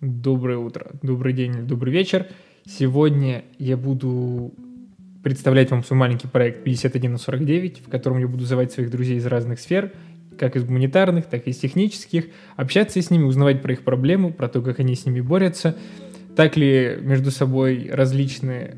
Доброе утро, добрый день, добрый вечер. Сегодня я буду представлять вам свой маленький проект 51 на 49, в котором я буду звать своих друзей из разных сфер, как из гуманитарных, так и из технических, общаться с ними, узнавать про их проблемы, про то, как они с ними борются, так ли между собой различные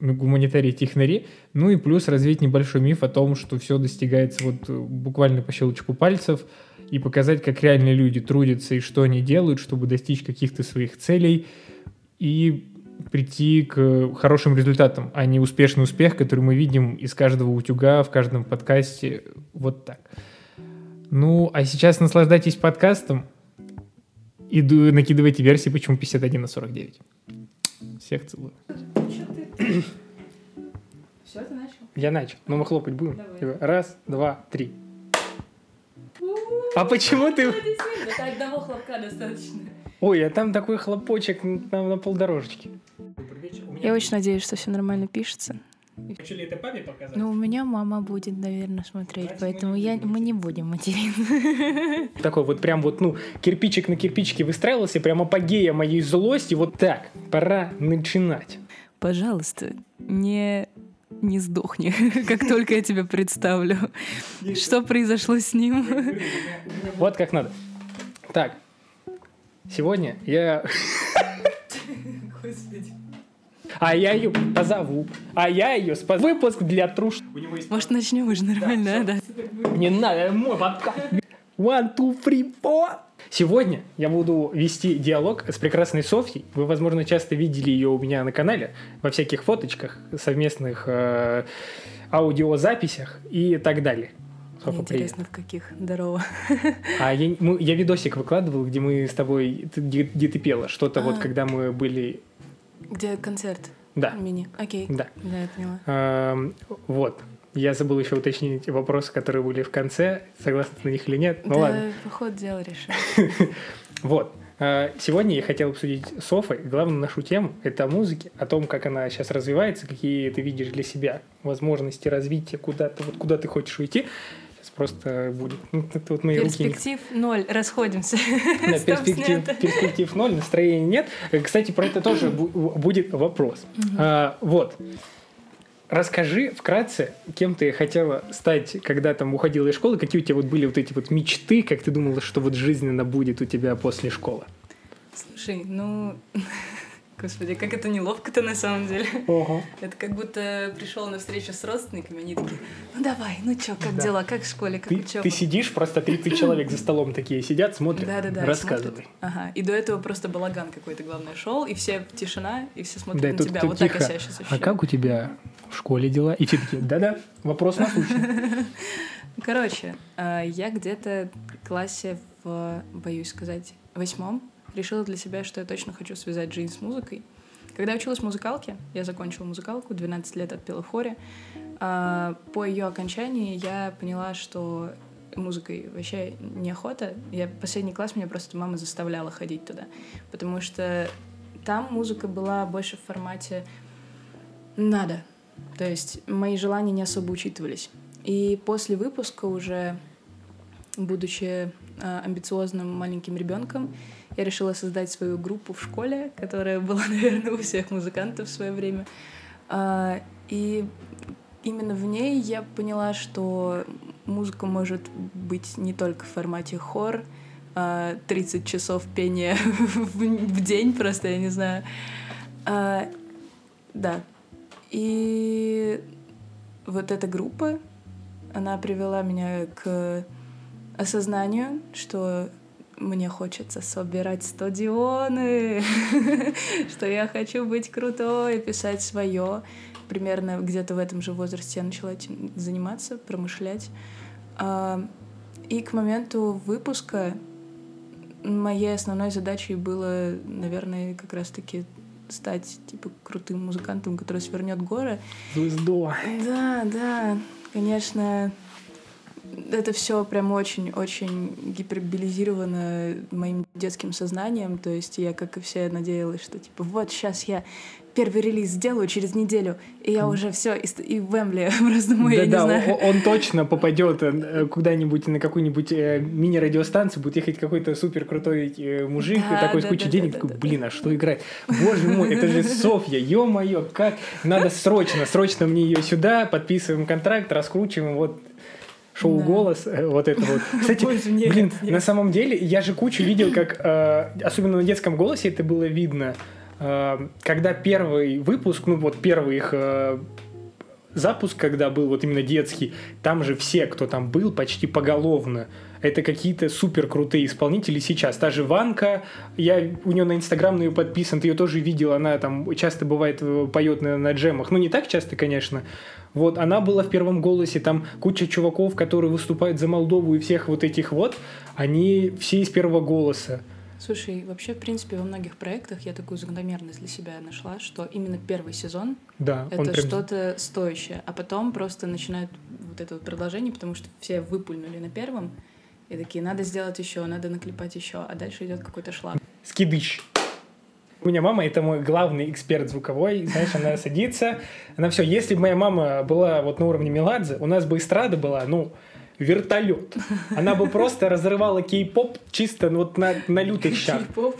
гуманитарии технари, ну и плюс развить небольшой миф о том, что все достигается вот буквально по щелчку пальцев, и показать, как реальные люди трудятся и что они делают, чтобы достичь каких-то своих целей и прийти к хорошим результатам, а не успешный успех, который мы видим из каждого утюга, в каждом подкасте. Вот так. Ну, а сейчас наслаждайтесь подкастом и накидывайте версии, почему 51 на 49. Всех целую. Все, ты начал? Я начал. Но мы хлопать будем. Давай. Раз, два, три. А почему ты... Это одного хлопка достаточно. Ой, а там такой хлопочек на, на полдорожечки. Я очень надеюсь, что все нормально пишется. Хочу ли это папе показать? Ну, у меня мама будет, наверное, смотреть, поэтому я, мы не будем материться. Такой вот прям вот, ну, кирпичик на кирпичике выстраивался, прям апогея моей злости. Вот так, пора начинать. Пожалуйста, не не сдохни, как только я тебя представлю. Что произошло с ним? Вот как надо. Так, сегодня я... А я ее позову. А я ее спас. Выпуск для труш. Может, начнем уже нормально, да? Не надо, мой подкаст. One, two, three, four. Сегодня я буду вести диалог с прекрасной Софьей. Вы, возможно, часто видели ее у меня на канале во всяких фоточках, совместных э, аудиозаписях и так далее. Софа, Интересно, привет. в каких? Здорово. А я, мы, я видосик выкладывал, где мы с тобой, где, где ты пела, что-то а, вот, когда мы были... Где концерт? Да. Мини, окей. Да. Да, я поняла. А, вот. Я забыл еще уточнить вопросы, которые были в конце. Согласны на них или нет? Ну да, ладно. по ходу дела решим. Вот. А, сегодня я хотел обсудить Софой главную нашу тему – это о музыке, о том, как она сейчас развивается, какие ты видишь для себя возможности развития, куда ты, вот куда ты хочешь уйти. Сейчас просто будет. Ну, это вот мои перспектив руки. ноль, расходимся. Да, перспектив, перспектив ноль, настроения нет. Кстати, про это тоже будет вопрос. А, вот. Расскажи вкратце, кем ты хотела стать, когда там уходила из школы, какие у тебя вот были вот эти вот мечты, как ты думала, что вот жизненно будет у тебя после школы? Слушай, ну, господи, как это неловко-то на самом деле. Ого. Это как будто пришел на встречу с родственниками, они такие, ну давай, ну чё, как да. дела, как в школе, как ты, учеба? Ты сидишь, просто 30 человек за столом такие сидят, смотрят, да, да, да, рассказывай. Смотрят. Ага, и до этого просто балаган какой-то, главное, шел, и все тишина, и все смотрят да, на тебя. Вот тихо. так я себя сейчас ощущаю. А как у тебя в школе дела? И все такие, да-да, вопрос насущный. Короче, э, я где-то в классе в, боюсь сказать, восьмом решила для себя, что я точно хочу связать жизнь с музыкой. Когда училась в музыкалке, я закончила музыкалку, 12 лет отпела в хоре, а, по ее окончании я поняла, что музыкой вообще неохота. Я последний класс меня просто мама заставляла ходить туда, потому что там музыка была больше в формате «надо», то есть мои желания не особо учитывались. И после выпуска уже, будучи э, амбициозным маленьким ребенком, я решила создать свою группу в школе, которая была, наверное, у всех музыкантов в свое время. Э, и именно в ней я поняла, что музыка может быть не только в формате хор, 30 часов пения в день просто, я не знаю. А, да, и вот эта группа, она привела меня к осознанию, что мне хочется собирать стадионы, что я хочу быть крутой, писать свое. Примерно где-то в этом же возрасте я начала этим заниматься, промышлять. А, и к моменту выпуска моей основной задачей было, наверное, как раз-таки стать типа крутым музыкантом, который свернет горы. Звезду. Да, да, конечно, это все прям очень-очень гиперболизировано моим детским сознанием, то есть я, как и все, надеялась, что типа вот сейчас я первый релиз сделаю через неделю, и я уже все, и, и в Эмбле просто мой, да, я да, не знаю. Он, он точно попадет э, куда-нибудь на какую-нибудь э, мини-радиостанцию, будет ехать какой-то супер крутой э, мужик Да, такой да, с кучей да, денег, да, такой, да, да. блин, а что играть? Боже мой, это же Софья, ё-моё, как надо срочно, срочно мне ее сюда, подписываем контракт, раскручиваем, вот шоу Да. «Голос», э, вот это вот. Кстати, блин, на самом деле, я же кучу видел, как, э, особенно на детском «Голосе» это было видно, э, когда первый выпуск, ну вот первый их запуск, когда был вот именно детский, там же все, кто там был, почти поголовно. Это какие-то супер крутые исполнители сейчас. Та же Ванка, я у нее на Инстаграм на ее подписан, ты ее тоже видел, она там часто бывает поет на, на джемах. Ну, не так часто, конечно. Вот, она была в первом голосе, там куча чуваков, которые выступают за Молдову и всех вот этих вот, они все из первого голоса. Слушай, вообще, в принципе, во многих проектах я такую закономерность для себя нашла, что именно первый сезон Да, это прям- что-то стоящее, а потом просто начинают вот это вот продолжение, потому что все выпульнули на первом, и такие, надо сделать еще, надо наклепать еще, а дальше идет какой-то шлаг. скидыч. У меня мама это мой главный эксперт звуковой, знаешь, она садится, она все. Если бы моя мама была вот на уровне Меладзе, у нас бы эстрада была, ну, вертолет. Она бы просто разрывала кей-поп чисто вот на, на лютых щах. Кей-поп.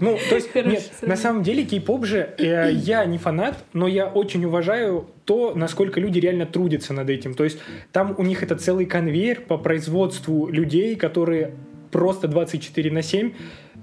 Ну, то есть, Хорошее нет, на самом деле кей-поп же, э, я не фанат, но я очень уважаю то, насколько люди реально трудятся над этим. То есть, там у них это целый конвейер по производству людей, которые просто 24 на 7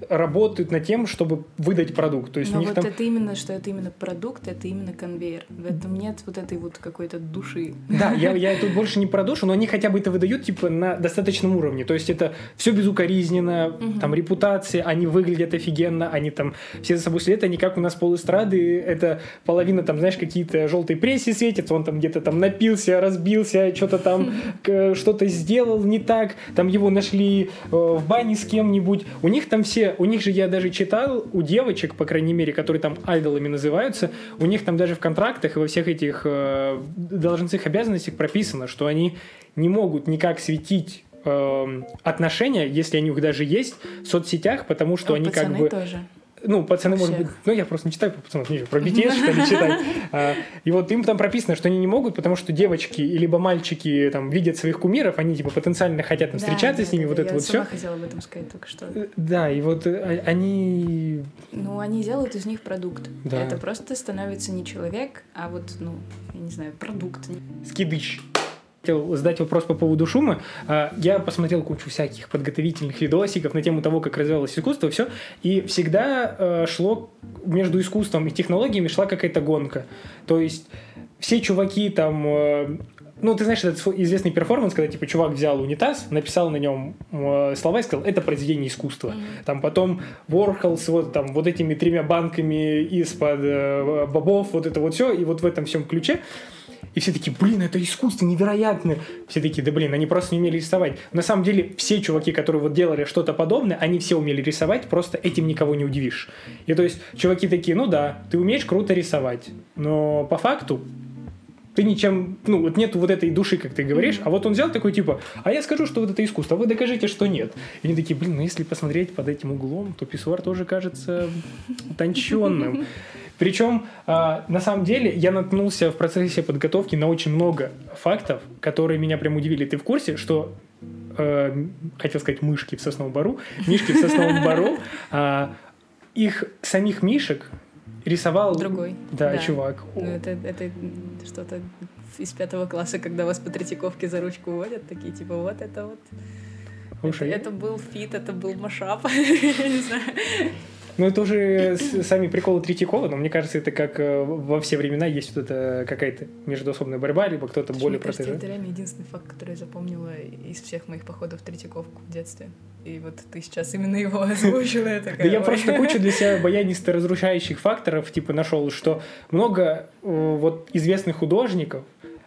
работают над тем, чтобы выдать продукт. То есть, Но у них вот там... это именно, что это именно продукт, это именно конвейер. В этом нет вот этой вот какой-то души. Да, я, я тут больше не про душу, но они хотя бы это выдают типа на достаточном уровне. То есть это все безукоризненно, там репутация, они выглядят офигенно, они там все за собой следят, они как у нас полэстрады, это половина там, знаешь, какие-то желтые прессе светятся, он там где-то там напился, разбился, что-то там что-то сделал не так, там его нашли э, в бане с кем-нибудь. У них там все, у них же я даже читал, у девочек, по крайней мере, которые там айдолами называются, у них там даже в контрактах и во всех этих э, должностных обязанностях прописано, что они не могут никак светить эм, отношения, если они у них даже есть, в соцсетях, потому что А они как бы... тоже. Ну, пацаны, У может быть... Ну, я просто не читаю про пацанов, не, про BTS, что ли, читать. А, И вот им там прописано, что они не могут, потому что девочки, и либо мальчики там видят своих кумиров, они типа потенциально хотят там, Да, встречаться да, с ними, да, вот да, это я вот сама все. хотела об этом сказать только что. Да, и вот э, они... Ну, они делают из них продукт. Да. Это просто становится не человек, а вот, ну, я не знаю, продукт. скидыч. Хотел задать вопрос по поводу шума. А, Я посмотрел кучу всяких подготовительных видосиков на тему того, как развивалось искусство, все. И всегда э, шло между искусством и технологиями шла какая-то гонка. То есть все чуваки там э, ну, ты знаешь, этот известный перформанс, когда, типа, чувак взял унитаз, написал на нем э, слова и сказал, это произведение искусства. Там потом Ворхол с вот, там, вот этими тремя банками из-под э, бобов, вот это вот все, и вот в этом всем ключе. И все такие, блин, это искусство невероятно. Все такие, да блин, они просто не умели рисовать. На самом деле, все чуваки, которые вот делали что-то подобное, они все умели рисовать, просто этим никого не удивишь. И то есть, чуваки такие, ну да, ты умеешь круто рисовать, но по факту ты ничем, ну, вот нету вот этой души, как ты говоришь, а вот он взял такой, типа, а я скажу, что вот это искусство, а вы докажите, что нет. И они такие, блин, ну если посмотреть под этим углом, то писсуар тоже кажется утонченным. Причем, а, на самом деле, я наткнулся в процессе подготовки на очень много фактов, которые меня прям удивили. Ты в курсе, что э, хотел сказать мышки в сосновом бару, мишки в сосновом бару, а, их самих мишек рисовал Другой. Да, Да. чувак. Ну, это, это что-то из пятого класса, когда вас по Третьяковке за ручку водят, такие типа вот это вот. Слушай, это, это был фит, это был машап. Я не знаю. Ну, это уже сами приколы Третьякова, но мне кажется, это как э, во все времена есть вот это какая-то междуособная борьба, либо кто-то более протеже. это реально единственный факт, который я запомнила из всех моих походов в Третьяковку в детстве. И вот ты сейчас именно его озвучила. Да я просто кучу для себя баянисто разрушающих факторов типа нашел, что много э, вот известных художников,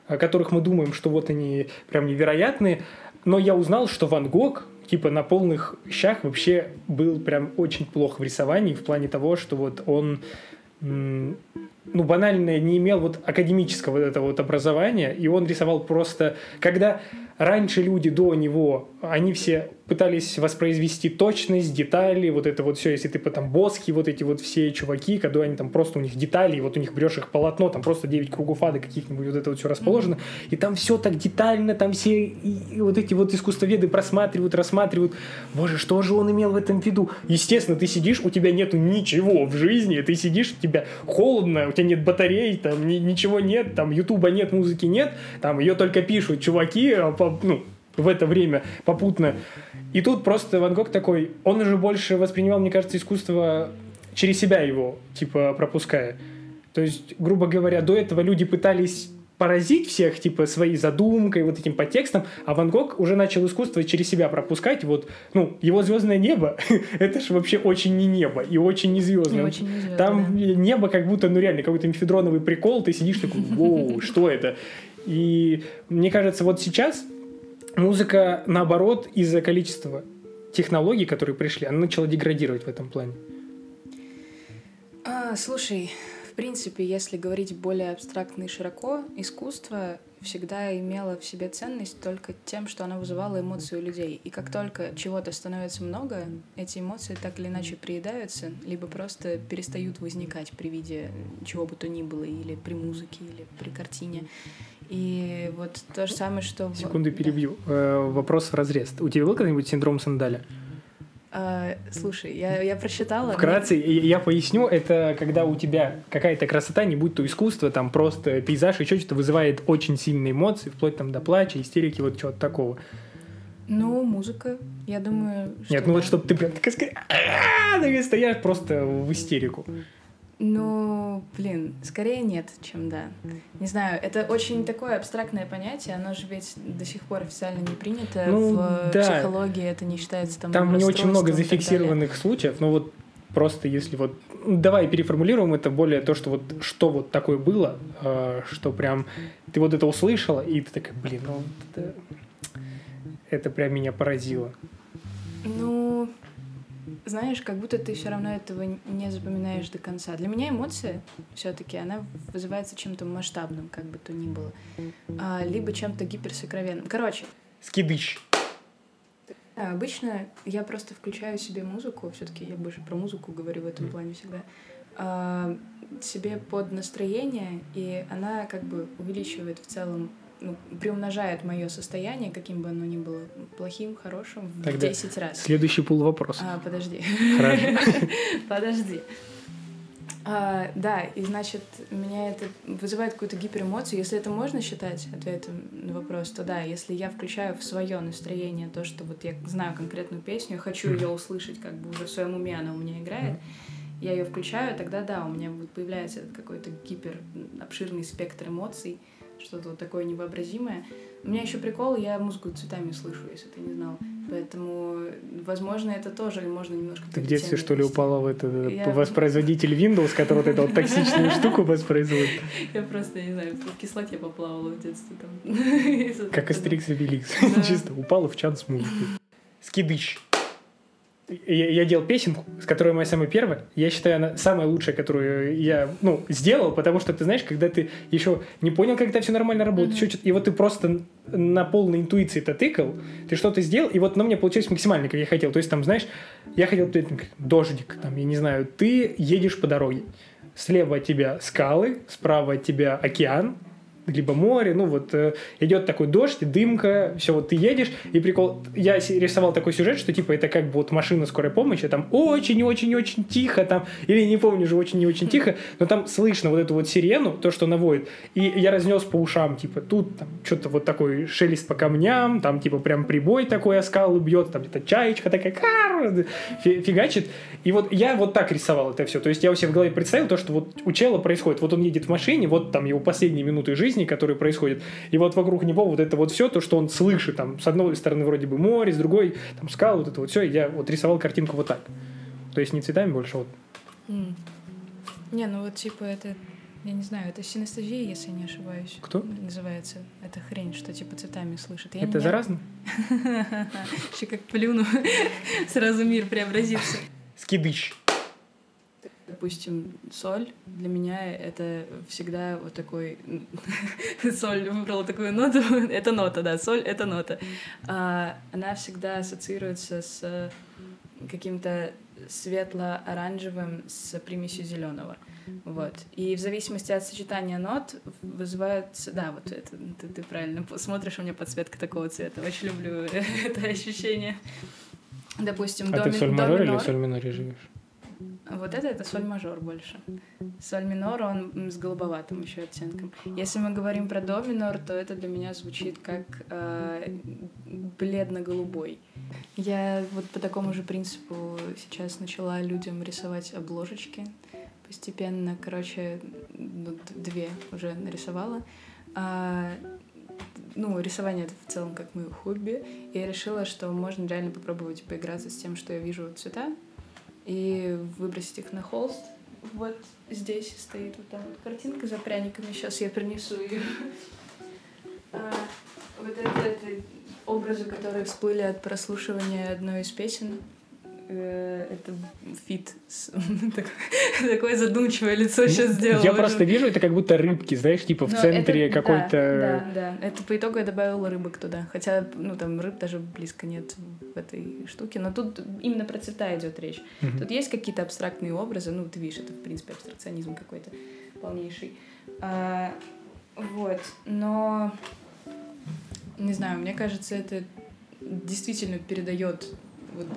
о которых мы думаем, что вот они прям невероятные, но я узнал, что Ван Гог типа на полных щах вообще был прям очень плохо в рисовании в плане того, что вот он ну, банально не имел вот академического вот этого вот образования, и он рисовал просто... Когда раньше люди до него, они все пытались воспроизвести точность, детали, вот это вот все, если ты там боски, вот эти вот все чуваки, когда они там просто у них детали, и вот у них берешь их полотно, там просто 9 кругов ада каких-нибудь, вот это вот все расположено, mm-hmm. и там все так детально, там все и, и вот эти вот искусствоведы просматривают, рассматривают, боже, что же он имел в этом виду? Естественно, ты сидишь, у тебя нету ничего в жизни, ты сидишь, у тебя холодно, у тебя нет батарей, там ни, ничего нет, там ютуба нет, музыки нет, там ее только пишут чуваки, а ну, в это время попутно. И тут просто Ван Гог такой, он уже больше воспринимал, мне кажется, искусство через себя его, типа, пропуская. То есть, грубо говоря, до этого люди пытались поразить всех, типа, своей задумкой, вот этим подтекстом, а Ван Гог уже начал искусство через себя пропускать, вот, ну, его звездное небо, это же вообще очень не небо и очень не звездное. очень не звездное, Там да. небо как будто, ну, реально, какой-то мифедроновый прикол, ты сидишь такой, воу, что это? И мне кажется, вот сейчас музыка, наоборот, из-за количества технологий, которые пришли, она начала деградировать в этом плане. А, слушай, в принципе, если говорить более абстрактно и широко, искусство всегда имело в себе ценность только тем, что оно вызывало эмоции у людей. И как только чего-то становится много, эти эмоции так или иначе приедаются, либо просто перестают возникать при виде чего бы то ни было, или при музыке, или при картине. И вот то же самое, что... Секунду перебью. Да. Вопрос в разрез. У тебя был когда-нибудь синдром Сандаля? А, слушай, я, я прочитала. Вкратце, но... я поясню, это когда у тебя какая-то красота, не будь то искусство, там просто пейзаж, еще что-то вызывает очень сильные эмоции, вплоть там до плача, истерики, вот чего-то такого. Ну, музыка, я думаю. Нет, ну вот чтобы ты прям такая стоишь просто в истерику. Ну, блин, скорее нет, чем да. Не знаю, это очень такое абстрактное понятие, оно же ведь до сих пор официально не принято. Ну, в да. психологии это не считается там Там не очень много зафиксированных случаев, но вот просто если вот ну, давай переформулируем это более то, что вот что вот такое было, э, что прям ты вот это услышала и ты такая, блин, ну это, это прям меня поразило. Ну, знаешь, как будто ты все равно этого не запоминаешь до конца. Для меня эмоция все-таки она вызывается чем-то масштабным, как бы то ни было, а, либо чем-то гиперсокровенным. Короче. Скидыч. Да, обычно я просто включаю себе музыку, все-таки я больше про музыку говорю в этом плане всегда, а, себе под настроение, и она как бы увеличивает в целом ну, приумножает мое состояние, каким бы оно ни было, плохим, хорошим, в Тогда 10 раз. Следующий пул вопросов. А, подожди. Подожди. А, да, и значит, меня это вызывает какую-то гиперэмоцию. Если это можно считать ответом на вопрос, то да, если я включаю в свое настроение то, что вот я знаю конкретную песню, хочу ее услышать, как бы уже в своем уме она у меня играет, я ее включаю, тогда да, у меня вот появляется какой-то гипер обширный спектр эмоций, что-то вот такое невообразимое. У меня еще прикол, я музыку цветами слышу, если ты не знал. Поэтому, возможно, это тоже можно немножко... Ты в детстве, что ли, упала в это я... воспроизводитель Windows, который вот эту вот токсичную штуку воспроизводит? Я просто, не знаю, в кислоте поплавала в детстве там. Как Астерикс и Беликс. Чисто упала в чан с музыкой. Скидыч я, я делал песенку, с которой моя самая первая. Я считаю, она самая лучшая, которую я, ну, сделал, потому что ты знаешь, когда ты еще не понял, как это все нормально работает, mm-hmm. и вот ты просто на полной интуиции это тыкал, ты что-то сделал, и вот на мне получилось максимально, как я хотел. То есть там, знаешь, я хотел дождик, там, я не знаю, ты едешь по дороге, слева от тебя скалы, справа от тебя океан, либо море, ну вот э, идет такой дождь, дымка, все, вот ты едешь, и прикол, я рисовал такой сюжет, что типа это как бы вот машина скорой помощи, там очень-очень-очень тихо, там, или не помню же, очень не очень тихо, но там слышно вот эту вот сирену, то, что наводит, и я разнес по ушам, типа, тут там что-то вот такой шелест по камням, там типа прям прибой такой о скалу бьет, там где-то чаечка такая фигачит, и вот я вот так рисовал это все, то есть я у себя в голове представил то, что вот у чела происходит, вот он едет в машине, вот там его последние минуты жизни, жизни, которые происходят. И вот вокруг него вот это вот все, то, что он слышит, там, с одной стороны вроде бы море, с другой там скалы, вот это вот все, я вот рисовал картинку вот так. То есть не цветами больше, вот. Mm. Не, ну вот типа это, я не знаю, это синестезия, если не ошибаюсь. Кто? Называется. Это хрень, что типа цветами слышит. Я это не... заразно? Еще как плюну, сразу мир преобразится. Скидыч. Допустим, соль для меня это всегда вот такой... соль выбрала такую ноту. это нота, да, соль — это нота. А, она всегда ассоциируется с каким-то светло-оранжевым с примесью зеленого. Вот. И в зависимости от сочетания нот вызывается... Да, вот это ты, ты правильно смотришь, у меня подсветка такого цвета. Очень люблю это ощущение. Допустим, а до, ты в соль мажор или в соль миноре живешь? Вот это это соль мажор больше. Соль минор, он с голубоватым еще оттенком. Если мы говорим про до минор, то это для меня звучит как э, бледно-голубой. Я вот по такому же принципу сейчас начала людям рисовать обложечки. Постепенно, короче, ну, две уже нарисовала. А, ну, рисование это в целом как мое хобби. Я решила, что можно реально попробовать поиграться с тем, что я вижу цвета, и выбросить их на холст. Вот здесь стоит вот там картинка за пряниками. Сейчас я принесу ее. А, вот это, это образы, которые всплыли от прослушивания одной из песен. Э, это фит. Такое задумчивое лицо сейчас сделал. Я просто вижу, это как будто рыбки, знаешь, типа в центре какой-то... Да, да, Это по итогу я добавила рыбок туда. Хотя, ну, там рыб даже близко нет в этой штуке. Но тут именно про цвета идет речь. Тут есть какие-то абстрактные образы. Ну, ты видишь, это, в принципе, абстракционизм какой-то полнейший. А, вот. Но... Не знаю, мне кажется, это действительно передает вот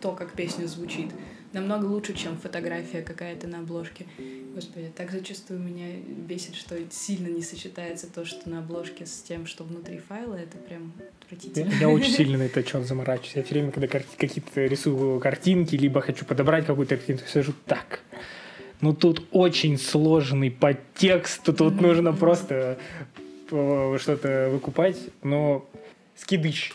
то, как песня звучит. Намного лучше, чем фотография какая-то на обложке. Господи, так зачастую меня бесит, что сильно не сочетается то, что на обложке с тем, что внутри файла. Это прям отвратительно. Я, я очень сильно на это чем заморачиваюсь. Я все время, когда какие-то рисую картинки, либо хочу подобрать какую-то картинку, сижу так. Ну тут очень сложный подтекст, тут mm-hmm. нужно просто э, что-то выкупать, но скидыч.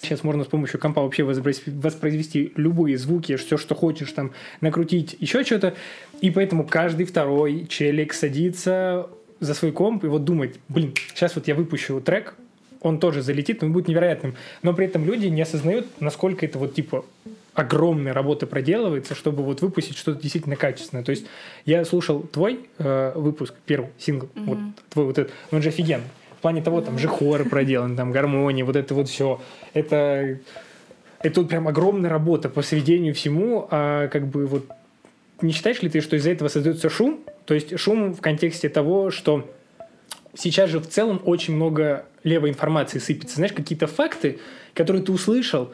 Сейчас можно с помощью компа вообще воспроизвести любые звуки, все, что хочешь, там, накрутить еще что-то. И поэтому каждый второй челик садится за свой комп и вот думает, блин, сейчас вот я выпущу трек, он тоже залетит, он будет невероятным. Но при этом люди не осознают, насколько это вот типа огромная работа проделывается, чтобы вот выпустить что-то действительно качественное. То есть я слушал твой э, выпуск, первый сингл, mm-hmm. вот твой вот этот, он же офигенный. В плане того, там же хоры проделаны, там гармонии, вот это вот все. Это, это тут прям огромная работа по сведению всему, а как бы вот не считаешь ли ты, что из-за этого создается шум? То есть шум в контексте того, что сейчас же в целом очень много левой информации сыпется. Знаешь, какие-то факты, которые ты услышал,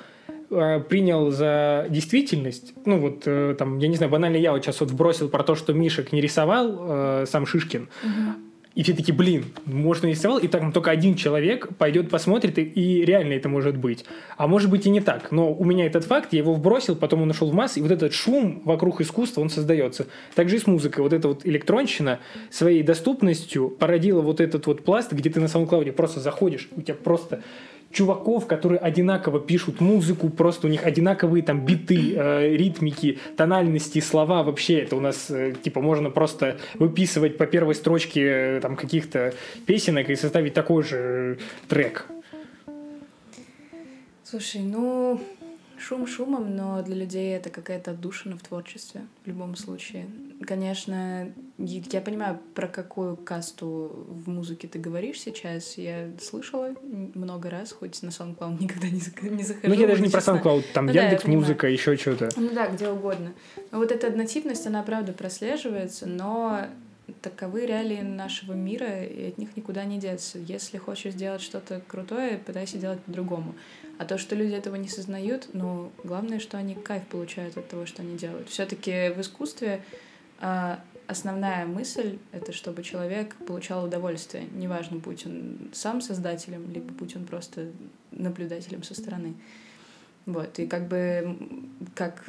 а, принял за действительность, ну вот э, там, я не знаю, банально я вот сейчас вот вбросил про то, что Мишек не рисовал э, сам Шишкин, угу. И все таки блин, может, он рисовал, и так только один человек пойдет посмотрит, и, и реально это может быть. А может быть и не так. Но у меня этот факт, я его вбросил, потом он ушел в массы, и вот этот шум вокруг искусства, он создается. Также и с музыкой. Вот эта вот электронщина своей доступностью породила вот этот вот пласт, где ты на SoundCloud просто заходишь, у тебя просто чуваков, которые одинаково пишут музыку, просто у них одинаковые там биты, э, ритмики, тональности, слова. Вообще это у нас, э, типа, можно просто выписывать по первой строчке э, там каких-то песенок и составить такой же э, трек. Слушай, ну, Шум шумом, но для людей это какая-то отдушина в творчестве в любом случае. Конечно, я понимаю, про какую касту в музыке ты говоришь сейчас. Я слышала много раз, хоть на SoundCloud никогда не, не захожу. Ну, я даже не про SoundCloud, там ну, Яндекс да, Музыка, еще что-то. Ну да, где угодно. Но вот эта однотипность, она правда прослеживается, но таковы реалии нашего мира, и от них никуда не деться. Если хочешь сделать что-то крутое, пытайся делать по-другому. А то, что люди этого не сознают, ну, главное, что они кайф получают от того, что они делают. Все-таки в искусстве а, основная мысль — это чтобы человек получал удовольствие. Неважно, будь он сам создателем, либо будь он просто наблюдателем со стороны. Вот, и как бы, как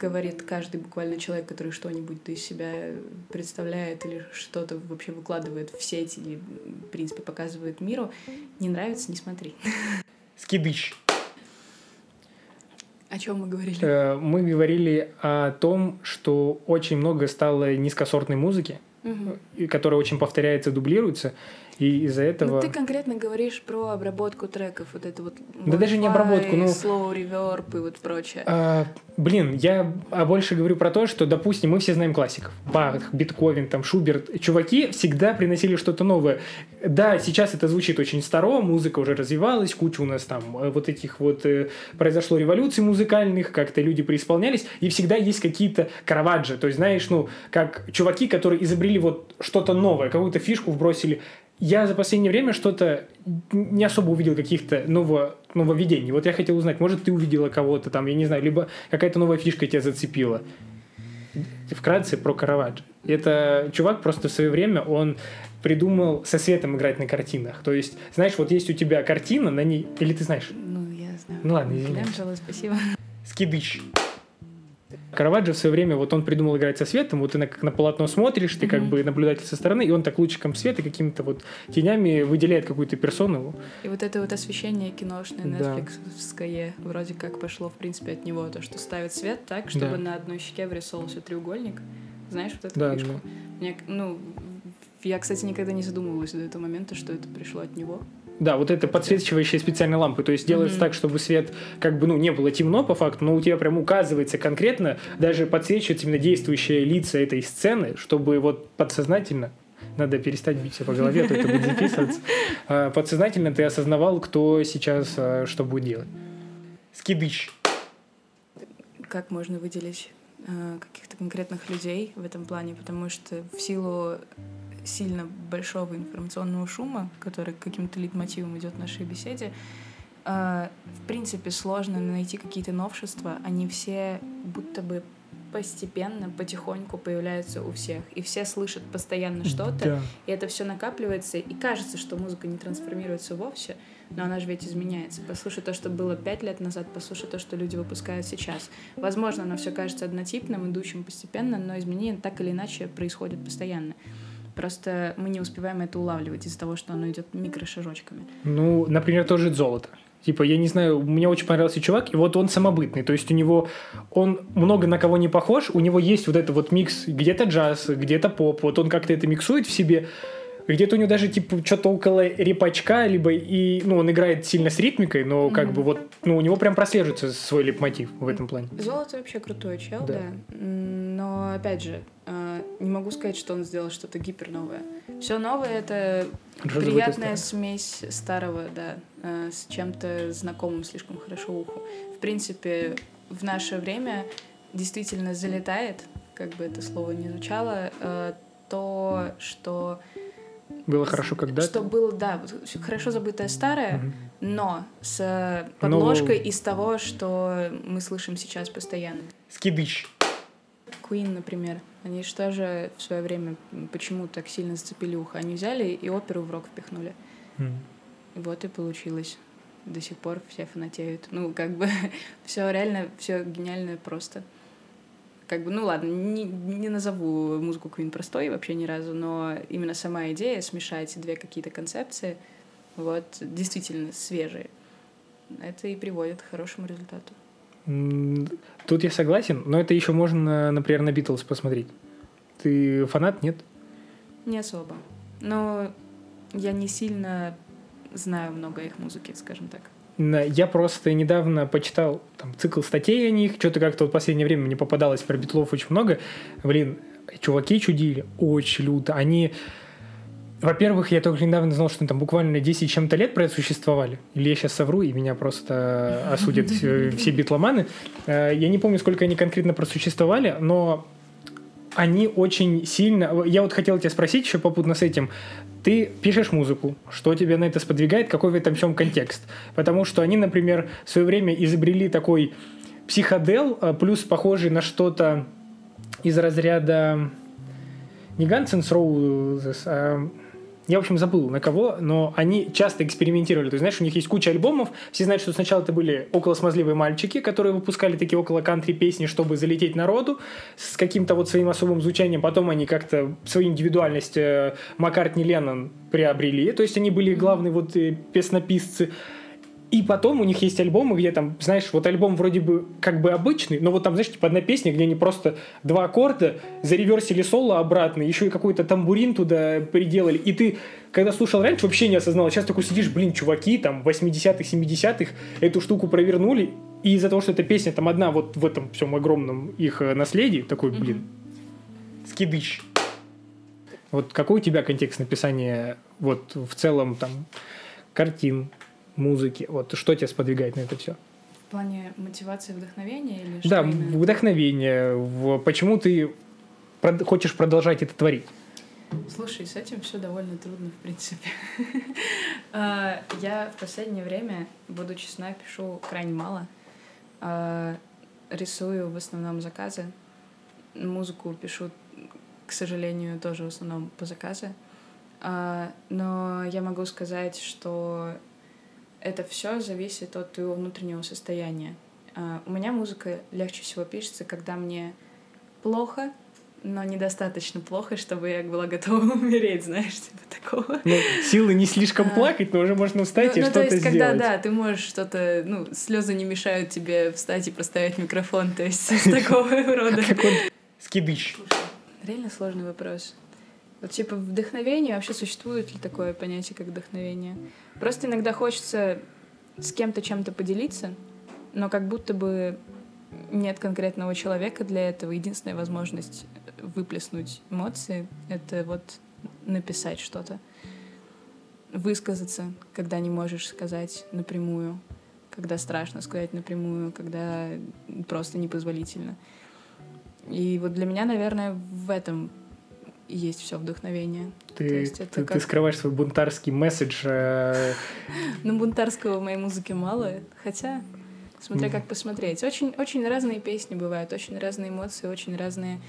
говорит каждый буквально человек, который что-нибудь из себя представляет или что-то вообще выкладывает в сеть или, в принципе, показывает миру, не нравится — не смотри. Скидыч. О чем мы говорили? Э, мы говорили о том, что очень много стало низкосортной музыки, угу. которая очень повторяется, дублируется. И из-за этого... Ну, ты конкретно говоришь про обработку треков, вот это вот... Да даже не обработку, ну... Slow reverb и вот прочее. А, блин, я а больше говорю про то, что, допустим, мы все знаем классиков. Бах, Бетховен, там, Шуберт. Чуваки всегда приносили что-то новое. Да, сейчас это звучит очень старо, музыка уже развивалась, куча у нас там э, вот этих вот... Э, произошло революций музыкальных, как-то люди преисполнялись, и всегда есть какие-то караваджи. То есть, знаешь, ну, как чуваки, которые изобрели вот что-то новое, какую-то фишку вбросили я за последнее время что-то не особо увидел каких-то ново, нововведений. Вот я хотел узнать, может, ты увидела кого-то там, я не знаю, либо какая-то новая фишка тебя зацепила. Вкратце про Караваджо. Это чувак просто в свое время, он придумал со светом играть на картинах. То есть, знаешь, вот есть у тебя картина, на ней... Или ты знаешь? Ну, я знаю. Ну ладно, извини. спасибо. Скидыч. Караваджо в свое время, вот он придумал играть со светом, вот ты на, как на полотно смотришь, ты mm-hmm. как бы наблюдатель со стороны, и он так лучиком света, какими-то вот тенями выделяет какую-то персону. И вот это вот освещение киношное, нетфликсовское, да. вроде как пошло, в принципе, от него, то, что ставит свет так, чтобы да. на одной щеке вырисовывался треугольник. Знаешь вот эту да, фишку? Да. Мне, ну, я, кстати, никогда не задумывалась до этого момента, что это пришло от него. Да, вот это подсвечивающая специальная лампа. То есть делается mm-hmm. так, чтобы свет как бы, ну, не было темно по факту, но у тебя прям указывается конкретно, даже подсвечивается именно действующие лица этой сцены, чтобы вот подсознательно надо перестать бить себя по голове, а то это будет записываться. А, подсознательно ты осознавал, кто сейчас а, что будет делать. Скидыч. Как можно выделить каких-то конкретных людей в этом плане? Потому что в силу сильно большого информационного шума, который каким-то литмотивом идет в нашей беседе, э, в принципе, сложно найти какие-то новшества. Они все будто бы постепенно, потихоньку появляются у всех. И все слышат постоянно что-то, да. и это все накапливается, и кажется, что музыка не трансформируется вовсе, но она же ведь изменяется. Послушай то, что было пять лет назад, послушай то, что люди выпускают сейчас. Возможно, оно все кажется однотипным, идущим постепенно, но изменения так или иначе происходят постоянно. Просто мы не успеваем это улавливать из-за того, что оно идет микрошажочками. Ну, например, тоже золото. Типа, я не знаю, мне очень понравился чувак, и вот он самобытный, то есть у него, он много на кого не похож, у него есть вот это вот микс, где-то джаз, где-то поп, вот он как-то это миксует в себе, где-то у него даже, типа, что-то около репачка, либо и, ну, он играет сильно с ритмикой, но как mm-hmm. бы вот, ну, у него прям прослеживается свой лейтмотив в этом плане. Золото вообще крутой чел, да. да. Но, опять же, э, не могу сказать, что он сделал что-то гипер новое. Все новое — это Хорошо приятная смесь старого, да, э, с чем-то знакомым слишком хорошо уху. В принципе, в наше время действительно залетает, как бы это слово ни звучало, э, то, что было хорошо когда-то. Что было, да, хорошо забытое старое, угу. но с подложкой но... из того, что мы слышим сейчас постоянно. Скидыч. Queen, например. Они же тоже в свое время почему так сильно зацепили ухо. Они взяли и оперу в рок впихнули. Mm. И вот и получилось. До сих пор все фанатеют. Ну, как бы все реально, все гениально просто как бы, ну ладно, не, не назову музыку Queen простой вообще ни разу, но именно сама идея смешать две какие-то концепции, вот, действительно свежие, это и приводит к хорошему результату. Тут я согласен, но это еще можно, например, на Битлз посмотреть. Ты фанат, нет? Не особо. Но я не сильно знаю много их музыки, скажем так. Я просто недавно почитал там, цикл статей о них, что-то как-то вот в последнее время мне попадалось про битлов очень много. Блин, чуваки чудили очень люто. Они, во-первых, я только недавно знал, что там буквально 10 чем-то лет просуществовали. Или я сейчас совру, и меня просто осудят все битломаны. Э, я не помню, сколько они конкретно просуществовали, но они очень сильно... Я вот хотел тебя спросить еще попутно с этим ты пишешь музыку, что тебя на это сподвигает, какой в этом всем контекст. Потому что они, например, в свое время изобрели такой психодел, а, плюс похожий на что-то из разряда не Guns N' Roses, а я, в общем, забыл на кого, но они часто экспериментировали. То есть, знаешь, у них есть куча альбомов. Все знают, что сначала это были около смазливые мальчики, которые выпускали такие около кантри песни, чтобы залететь народу с каким-то вот своим особым звучанием. Потом они как-то свою индивидуальность э, Маккартни Леннон приобрели. То есть, они были главные вот э, песнописцы. И потом у них есть альбомы, где там, знаешь, вот альбом вроде бы как бы обычный, но вот там, знаешь, типа одна песня, где они просто два аккорда, зареверсили соло обратно, еще и какой-то тамбурин туда приделали. И ты, когда слушал раньше, вообще не осознал. Сейчас такой сидишь, блин, чуваки, там, 80-х, 70-х эту штуку провернули, и из-за того, что эта песня там одна вот в этом всем огромном их э, наследии, такой, блин, скидыч. Вот какой у тебя контекст написания вот в целом там картин, музыки? Вот что тебя сподвигает на это все? В плане мотивации, вдохновения или что? Да, именно? вдохновение. В, почему ты прод, хочешь продолжать это творить? Слушай, с этим все довольно трудно, в принципе. А, я в последнее время, буду честна, пишу крайне мало. А, рисую в основном заказы. Музыку пишу, к сожалению, тоже в основном по заказу. А, но я могу сказать, что это все зависит от твоего внутреннего состояния. Uh, у меня музыка легче всего пишется, когда мне плохо, но недостаточно плохо, чтобы я была готова умереть, знаешь, типа такого. Ну, силы не слишком а. плакать, но уже можно встать ну, и ну, что-то сделать. то есть, когда, да, ты можешь что-то, ну, слезы не мешают тебе встать и проставить микрофон, то есть такого рода. Как он скидыч. Реально сложный вопрос. Вот типа вдохновение, вообще существует ли такое понятие, как вдохновение? Просто иногда хочется с кем-то чем-то поделиться, но как будто бы нет конкретного человека для этого. Единственная возможность выплеснуть эмоции — это вот написать что-то. Высказаться, когда не можешь сказать напрямую, когда страшно сказать напрямую, когда просто непозволительно. И вот для меня, наверное, в этом есть все вдохновение. Ты, есть это ты, как... ты скрываешь свой бунтарский месседж. Э... Ну, бунтарского в моей музыке мало, хотя, смотря как посмотреть. Очень, очень разные песни бывают, очень разные эмоции, очень разные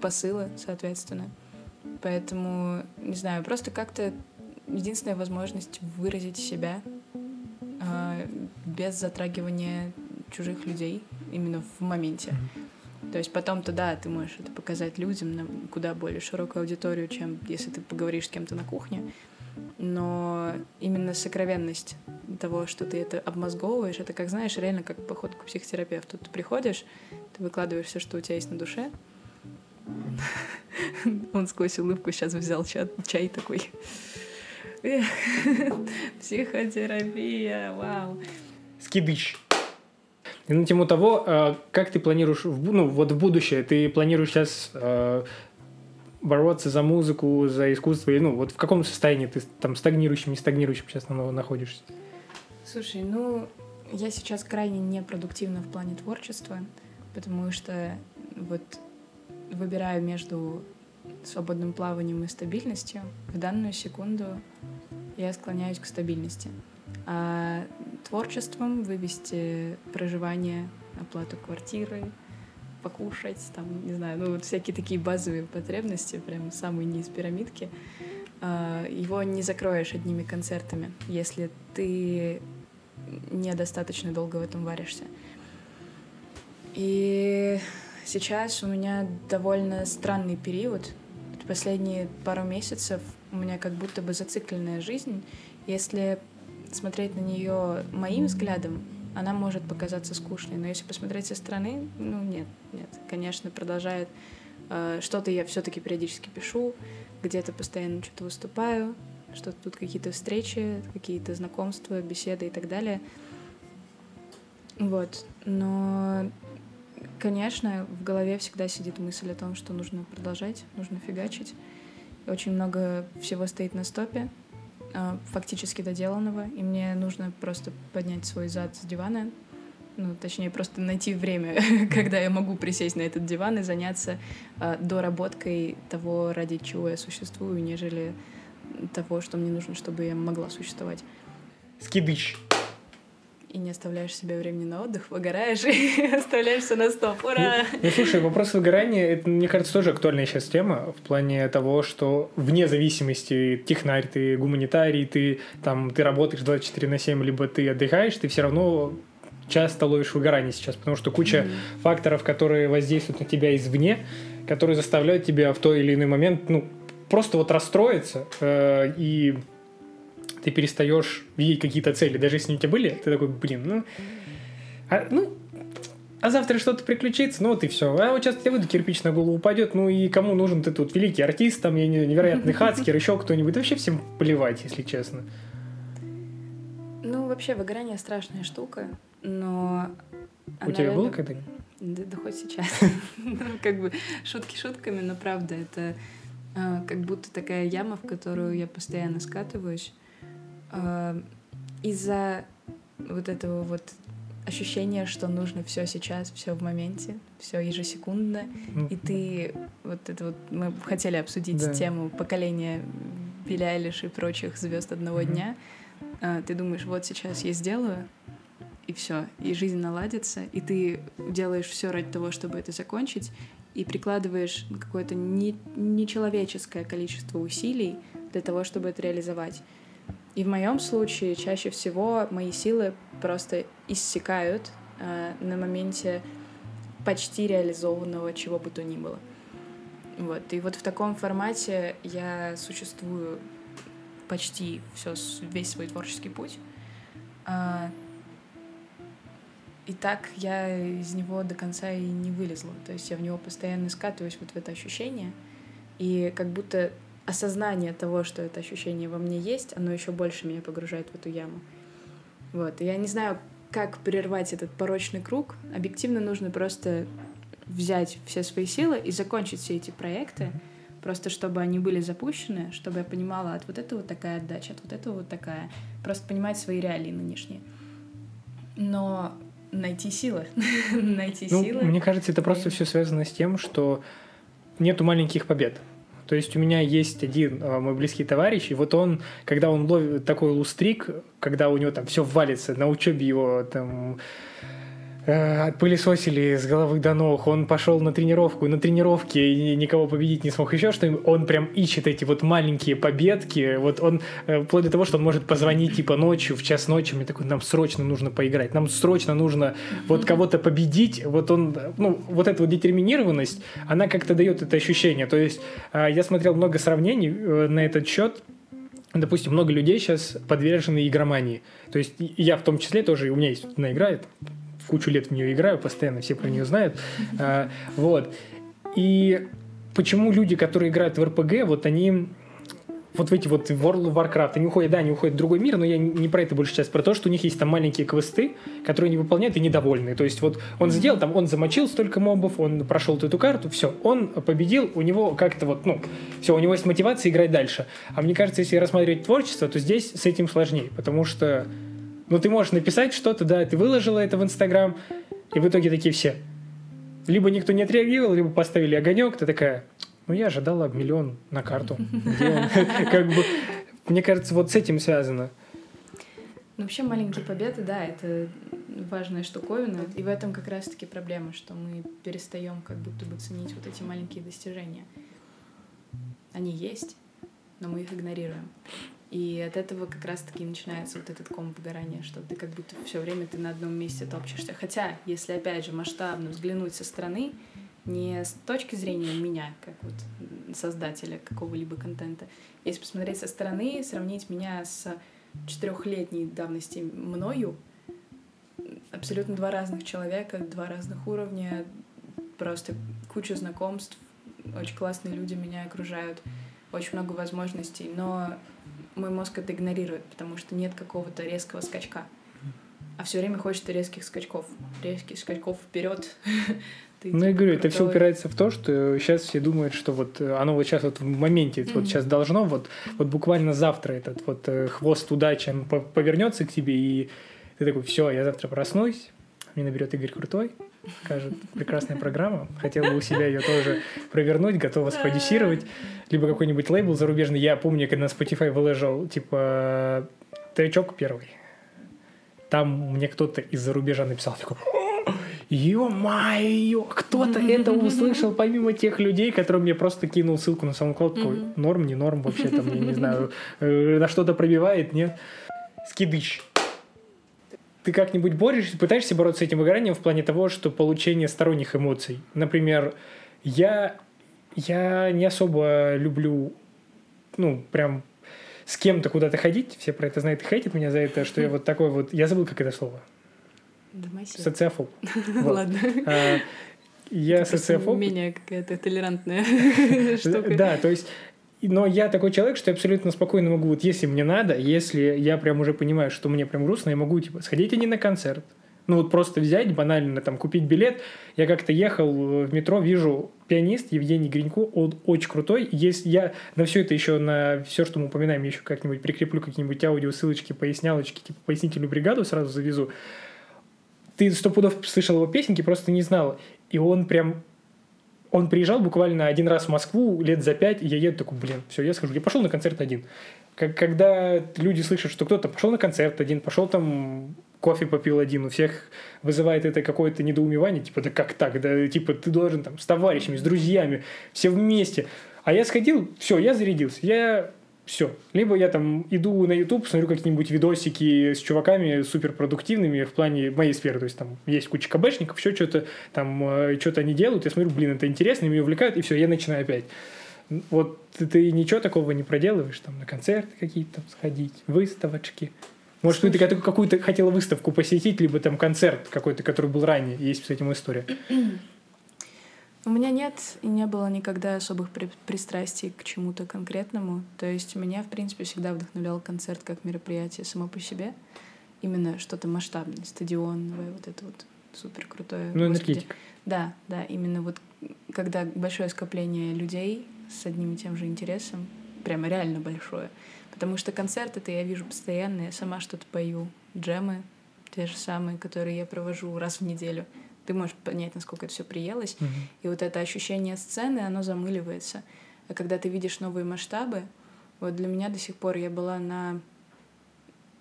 посылы, соответственно. Поэтому, не знаю, просто как-то единственная возможность выразить себя э, без затрагивания чужих людей именно в моменте. Mm-hmm. То есть потом-то, да, ты можешь это показать людям на куда более широкую аудиторию, чем если ты поговоришь с кем-то на кухне. Но именно сокровенность того, что ты это обмозговываешь, это, как знаешь, реально как поход к психотерапевту. Ты приходишь, ты выкладываешь все, что у тебя есть на душе. Он сквозь улыбку сейчас взял чай, такой. Психотерапия, вау. Скидыч. И на тему того, э, как ты планируешь, ну, вот в будущее, ты планируешь сейчас э, бороться за музыку, за искусство, и, ну, вот в каком состоянии ты там стагнирующим, не стагнирующим сейчас находишься? Слушай, ну, я сейчас крайне непродуктивна в плане творчества, потому что вот выбираю между свободным плаванием и стабильностью. В данную секунду я склоняюсь к стабильности а творчеством вывести проживание, оплату квартиры, покушать, там, не знаю, ну вот всякие такие базовые потребности, прям самые низ пирамидки, а, его не закроешь одними концертами, если ты недостаточно долго в этом варишься. И сейчас у меня довольно странный период. Последние пару месяцев у меня как будто бы зацикленная жизнь. Если смотреть на нее моим взглядом, она может показаться скучной. Но если посмотреть со стороны, ну нет, нет. Конечно, продолжает. Э, что-то я все-таки периодически пишу, где-то постоянно что-то выступаю, что-то тут какие-то встречи, какие-то знакомства, беседы и так далее. Вот. Но, конечно, в голове всегда сидит мысль о том, что нужно продолжать, нужно фигачить. очень много всего стоит на стопе, фактически доделанного, и мне нужно просто поднять свой зад с дивана, ну, точнее, просто найти время, когда я могу присесть на этот диван и заняться э, доработкой того, ради чего я существую, нежели того, что мне нужно, чтобы я могла существовать. Скидыч и не оставляешь себе времени на отдых, выгораешь и оставляешься на стоп. Ура! Ну, ну, слушай, вопрос выгорания, это, мне кажется, тоже актуальная сейчас тема в плане того, что вне зависимости, технарь ты, гуманитарий, ты, там, ты работаешь 24 на 7, либо ты отдыхаешь, ты все равно часто ловишь выгорание сейчас, потому что куча mm-hmm. факторов, которые воздействуют на тебя извне, которые заставляют тебя в той или иной момент, ну, просто вот расстроиться э, и ты перестаешь видеть какие-то цели, даже если у тебя были, ты такой, блин, ну, а, ну, а завтра что-то приключится, ну вот и все. А вот сейчас тебе выйду, кирпич на голову упадет, ну и кому нужен ты тут великий артист, там, я не, невероятный хацкер, еще кто-нибудь. Вообще всем плевать, если честно. Ну, вообще, выгорание страшная штука, но... У тебя было когда-нибудь? Да, да хоть сейчас. Ну, как бы шутки шутками, но правда, это а, как будто такая яма, в которую я постоянно скатываюсь а, из-за вот этого вот ощущения, что нужно все сейчас, все в моменте, все ежесекундно, и ты вот это вот мы хотели обсудить да. тему поколения Билли Айлиш и прочих звезд одного mm-hmm. дня. А, ты думаешь, вот сейчас я сделаю, и все, и жизнь наладится, и ты делаешь все ради того, чтобы это закончить, и прикладываешь какое-то не, нечеловеческое количество усилий для того, чтобы это реализовать. И в моем случае чаще всего мои силы просто иссякают э, на моменте почти реализованного чего бы то ни было. Вот. И вот в таком формате я существую почти все, весь свой творческий путь. А, и так я из него до конца и не вылезла. То есть я в него постоянно скатываюсь вот в это ощущение. И как будто осознание того, что это ощущение во мне есть, оно еще больше меня погружает в эту яму. Вот. И я не знаю, как прервать этот порочный круг. Объективно нужно просто взять все свои силы и закончить все эти проекты, просто чтобы они были запущены, чтобы я понимала, от вот этого вот такая отдача, от вот этого вот такая. Просто понимать свои реалии нынешние. Но найти силы. найти ну, силы. Мне кажется, это просто все связано с тем, что нету маленьких побед. То есть у меня есть один э, мой близкий товарищ, и вот он, когда он ловит такой лустрик, когда у него там все валится, на учебе его там отпылесосили с головы до ног, он пошел на тренировку, на тренировке и никого победить не смог, еще что он прям ищет эти вот маленькие победки, вот он, э, вплоть до того, что он может позвонить типа ночью, в час ночи, мне такой, нам срочно нужно поиграть, нам срочно нужно вот кого-то победить, вот он, ну, вот эта вот детерминированность, она как-то дает это ощущение, то есть э, я смотрел много сравнений на этот счет, допустим, много людей сейчас подвержены игромании. То есть я в том числе тоже, у меня есть одна игра, кучу лет в нее играю, постоянно все про нее знают. А, вот. И почему люди, которые играют в РПГ, вот они вот в эти вот World of Warcraft, они уходят, да, они уходят в другой мир, но я не про это больше сейчас, про то, что у них есть там маленькие квесты, которые они выполняют и недовольны. То есть вот он сделал, там, он замочил столько мобов, он прошел эту карту, все, он победил, у него как-то вот, ну, все, у него есть мотивация играть дальше. А мне кажется, если рассматривать творчество, то здесь с этим сложнее, потому что ну, ты можешь написать что-то, да, ты выложила это в Инстаграм, и в итоге такие все. Либо никто не отреагировал, либо поставили огонек, ты такая, ну, я ожидала миллион на карту. Как бы, мне кажется, вот с этим связано. Ну, вообще маленькие победы, да, это важная штуковина. И в этом как раз-таки проблема, что мы перестаем как будто бы ценить вот эти маленькие достижения. Они есть, но мы их игнорируем. И от этого как раз-таки начинается вот этот ком выгорания, что ты как будто все время ты на одном месте топчешься. Хотя, если опять же масштабно взглянуть со стороны, не с точки зрения меня, как вот создателя какого-либо контента, если посмотреть со стороны, сравнить меня с четырехлетней давности мною, абсолютно два разных человека, два разных уровня, просто куча знакомств, очень классные люди меня окружают, очень много возможностей, но мой мозг это игнорирует, потому что нет какого-то резкого скачка. А все время хочется резких скачков. Резких скачков вперед. Ну, я говорю, это все упирается в то, что сейчас все думают, что вот оно вот сейчас вот в моменте, mm-hmm. вот сейчас должно, вот, вот буквально завтра этот вот э, хвост удачи повернется к тебе, и ты такой, все, я завтра проснусь, мне наберет Игорь Крутой, скажет, прекрасная программа, хотел бы у себя ее тоже провернуть, готова спродюсировать, либо какой-нибудь лейбл зарубежный. Я помню, когда на Spotify выложил, типа, тречок первый. Там мне кто-то из-за рубежа написал, такой, Ё-моё, кто-то это услышал, помимо тех людей, которым мне просто кинул ссылку на SoundCloud, такой, норм, не норм, вообще там, я не знаю, э, на что-то пробивает, нет? Скидыч ты как-нибудь борешься, пытаешься бороться с этим выгоранием в плане того, что получение сторонних эмоций. Например, я, я не особо люблю, ну, прям с кем-то куда-то ходить, все про это знают и хейтят меня за это, что я вот такой вот... Я забыл, как это слово. Домосед. Социофоб. Ладно. А, Я социофоб. Менее какая-то толерантная штука. Да, то есть но я такой человек, что я абсолютно спокойно могу, вот если мне надо, если я прям уже понимаю, что мне прям грустно, я могу, типа, сходить один на концерт. Ну, вот просто взять, банально, там, купить билет. Я как-то ехал в метро, вижу пианист Евгений Гринько, он очень крутой. Если я на все это еще, на все, что мы упоминаем, еще как-нибудь прикреплю какие-нибудь аудио, ссылочки, пояснялочки, типа, пояснительную бригаду сразу завезу. Ты сто пудов слышал его песенки, просто не знал. И он прям он приезжал буквально один раз в Москву лет за пять, и я еду такой, блин, все, я схожу. Я пошел на концерт один. Когда люди слышат, что кто-то пошел на концерт один, пошел там кофе попил один, у всех вызывает это какое-то недоумевание, типа, да как так, да, типа, ты должен там с товарищами, с друзьями, все вместе. А я сходил, все, я зарядился, я все. Либо я там иду на YouTube, смотрю какие-нибудь видосики с чуваками суперпродуктивными в плане моей сферы. То есть там есть куча КБшников, еще что-то там, э, что-то они делают. Я смотрю, блин, это интересно, меня увлекают, и все, я начинаю опять. Вот ты, ты ничего такого не проделываешь, там на концерты какие-то там сходить, выставочки. Может, ты какую-то, какую-то хотела выставку посетить, либо там концерт какой-то, который был ранее, есть с этим история. У меня нет и не было никогда особых при- пристрастий к чему-то конкретному. То есть меня, в принципе, всегда вдохновлял концерт как мероприятие само по себе. Именно что-то масштабное, стадионное, вот это вот супер крутое. Ну, энергетика. Да, да, именно вот когда большое скопление людей с одним и тем же интересом, прямо реально большое. Потому что концерты это я вижу постоянно, я сама что-то пою, джемы, те же самые, которые я провожу раз в неделю ты можешь понять, насколько это все приелось. Мгм. И вот это ощущение сцены, оно замыливается. А когда ты видишь новые масштабы, вот для меня до сих пор я была на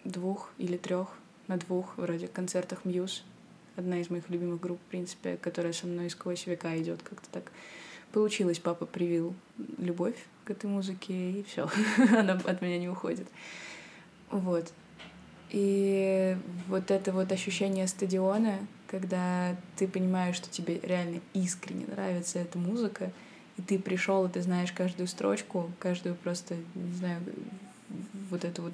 двух или трех, на двух вроде концертах Мьюз. Одна из моих любимых групп, в принципе, которая со мной сквозь века идет как-то так. Получилось, папа привил любовь к этой музыке, и все, она от меня не уходит. Вот. И вот это вот ощущение стадиона, когда ты понимаешь, что тебе реально искренне нравится эта музыка, и ты пришел, и ты знаешь каждую строчку, каждую просто, не знаю, вот эту вот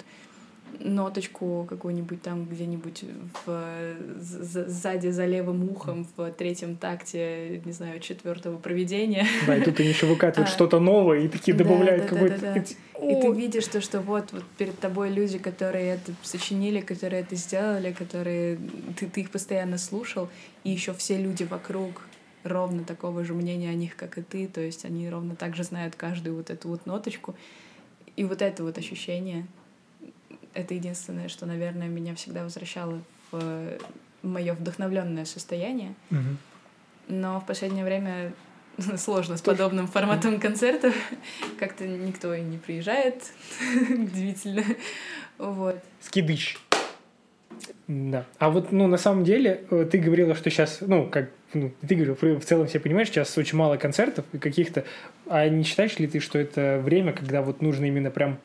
ноточку какую-нибудь там где-нибудь в, за- сзади за левым ухом в третьем такте, не знаю, четвертого проведения. Да, и тут они еще выкатывают А. что-то новое, и такие Да, добавляют да, да, какой-то... да, да. И ты видишь то, что вот, вот перед тобой люди, которые это сочинили, которые это сделали, которые ты, ты их постоянно слушал, и еще все люди вокруг ровно такого же мнения о них, как и ты, то есть они ровно так же знают каждую вот эту вот ноточку. И вот это вот ощущение, это единственное, что, наверное, меня всегда возвращало в мое вдохновленное состояние. Но в последнее время сложно с подобным форматом концертов. Как-то никто и не приезжает. Удивительно. Вот. Скидыч. Да. А вот, ну, на самом деле, э, ты говорила, что сейчас, ну, как, ну, ты говорил, в в целом все понимаешь, сейчас очень мало концертов и каких-то, а не считаешь ли ты, что это время, когда вот нужно именно прям